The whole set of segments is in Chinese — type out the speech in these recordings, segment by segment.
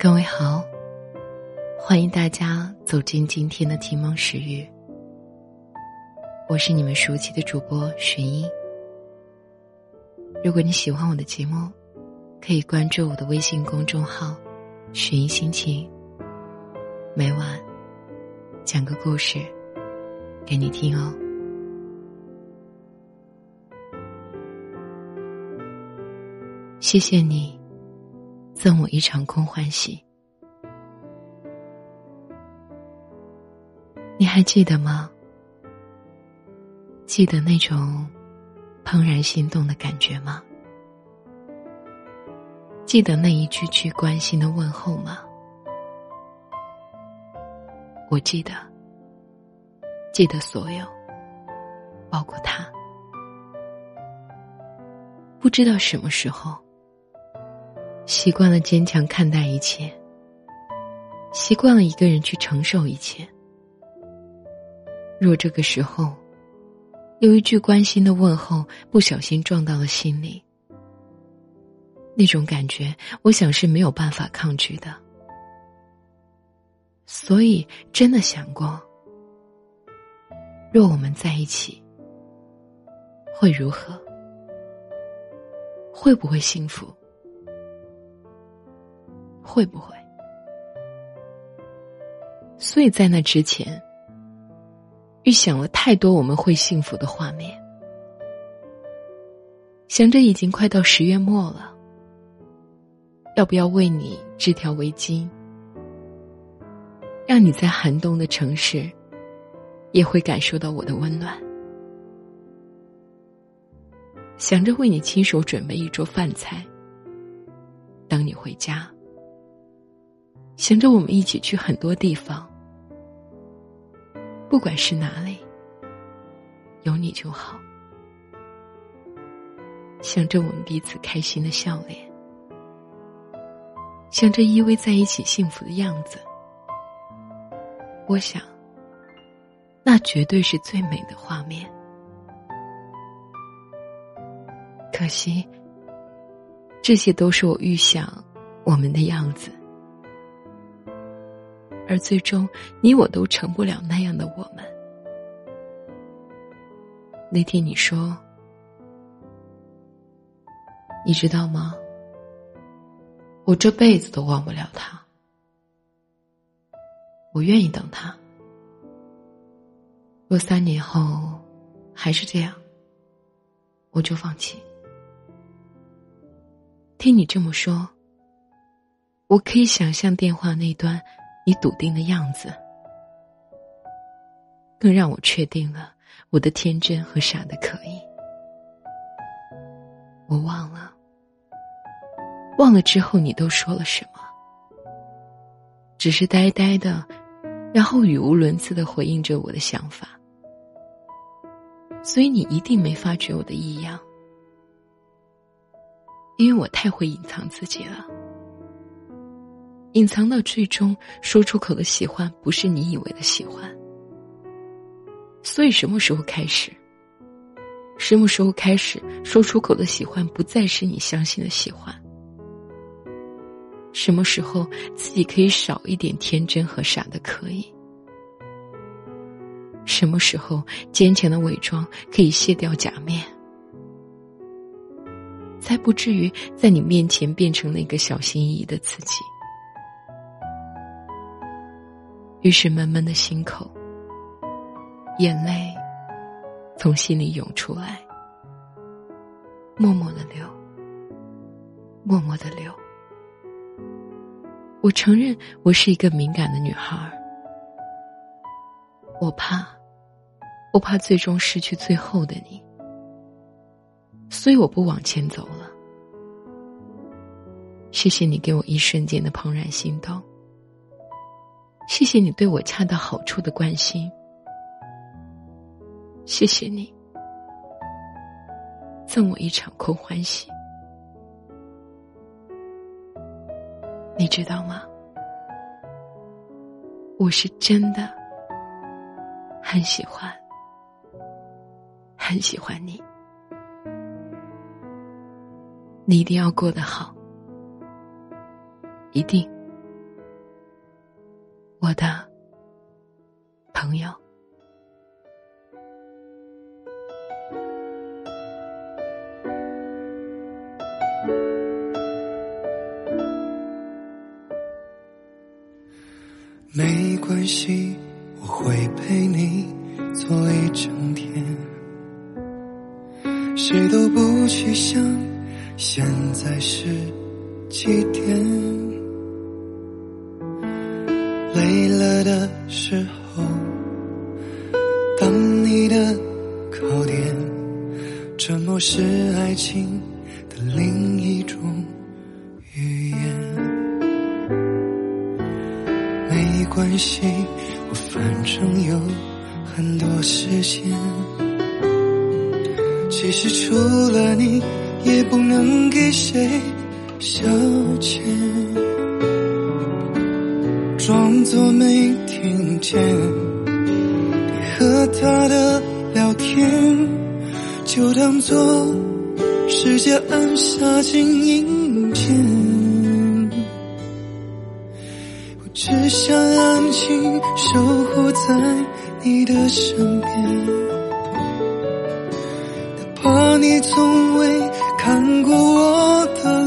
各位好，欢迎大家走进今天的听梦时语。我是你们熟悉的主播雪英。如果你喜欢我的节目，可以关注我的微信公众号“雪英心情”，每晚讲个故事给你听哦。谢谢你。赠我一场空欢喜，你还记得吗？记得那种怦然心动的感觉吗？记得那一句句关心的问候吗？我记得，记得所有，包括他。不知道什么时候。习惯了坚强看待一切，习惯了一个人去承受一切。若这个时候，有一句关心的问候不小心撞到了心里，那种感觉，我想是没有办法抗拒的。所以，真的想过，若我们在一起，会如何？会不会幸福？会不会？所以在那之前，预想了太多我们会幸福的画面，想着已经快到十月末了，要不要为你织条围巾，让你在寒冬的城市也会感受到我的温暖？想着为你亲手准备一桌饭菜，等你回家。想着我们一起去很多地方，不管是哪里，有你就好。想着我们彼此开心的笑脸，想着依偎在一起幸福的样子，我想，那绝对是最美的画面。可惜，这些都是我预想我们的样子。而最终，你我都成不了那样的我们。那天你说：“你知道吗？我这辈子都忘不了他。我愿意等他。若三年后还是这样，我就放弃。”听你这么说，我可以想象电话那端。你笃定的样子，更让我确定了我的天真和傻的可以。我忘了，忘了之后你都说了什么？只是呆呆的，然后语无伦次的回应着我的想法。所以你一定没发觉我的异样，因为我太会隐藏自己了。隐藏到最终说出口的喜欢，不是你以为的喜欢。所以什么时候开始？什么时候开始说出口的喜欢，不再是你相信的喜欢？什么时候自己可以少一点天真和傻的可以？什么时候坚强的伪装可以卸掉假面？才不至于在你面前变成那个小心翼翼的自己？于是闷闷的心口，眼泪从心里涌出来，默默的流，默默的流。我承认我是一个敏感的女孩儿，我怕，我怕最终失去最后的你，所以我不往前走了。谢谢你给我一瞬间的怦然心动。谢谢你对我恰到好处的关心，谢谢你赠我一场空欢喜。你知道吗？我是真的很喜欢，很喜欢你。你一定要过得好，一定我的朋友。没关系，我会陪你坐一整天。谁都不去想现在是几点。累了的时候，当你的靠垫，沉默是爱情的另一种语言。没关系，我反正有很多时间。其实除了你，也不能给谁消遣。装作没听见你和他的聊天，就当作世界按下静音键。我只想安静守护在你的身边，哪怕你从未看过我的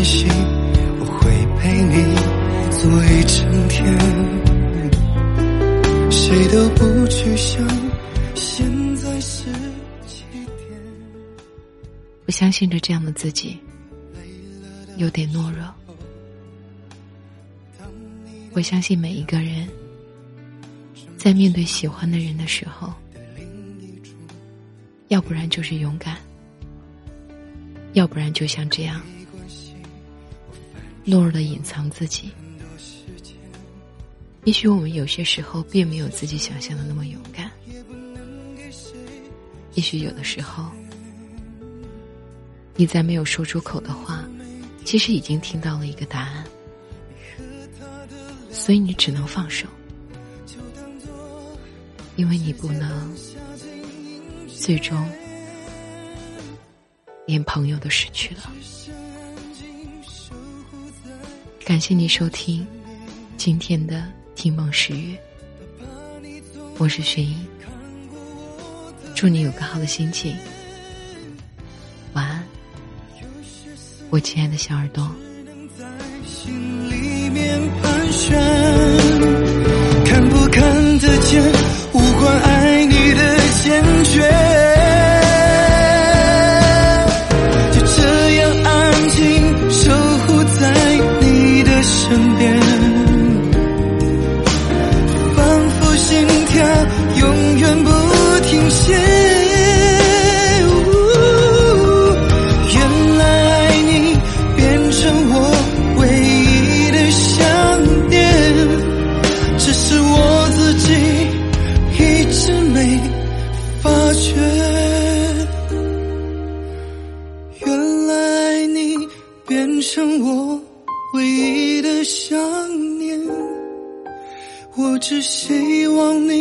关系，我会陪你坐一整天。谁都不去想，现在是几点？我相信着这样的自己，有点懦弱。我相信每一个人，在面对喜欢的人的时候，要不然就是勇敢，要不然就像这样。懦弱的隐藏自己，也许我们有些时候并没有自己想象的那么勇敢。也许有的时候，你在没有说出口的话，其实已经听到了一个答案，所以你只能放手，因为你不能最终连朋友都失去了。感谢你收听今天的《听梦十月》，我是雪英，祝你有个好的心情，晚安，我亲爱的小耳朵。看不看得见，身边只希望你。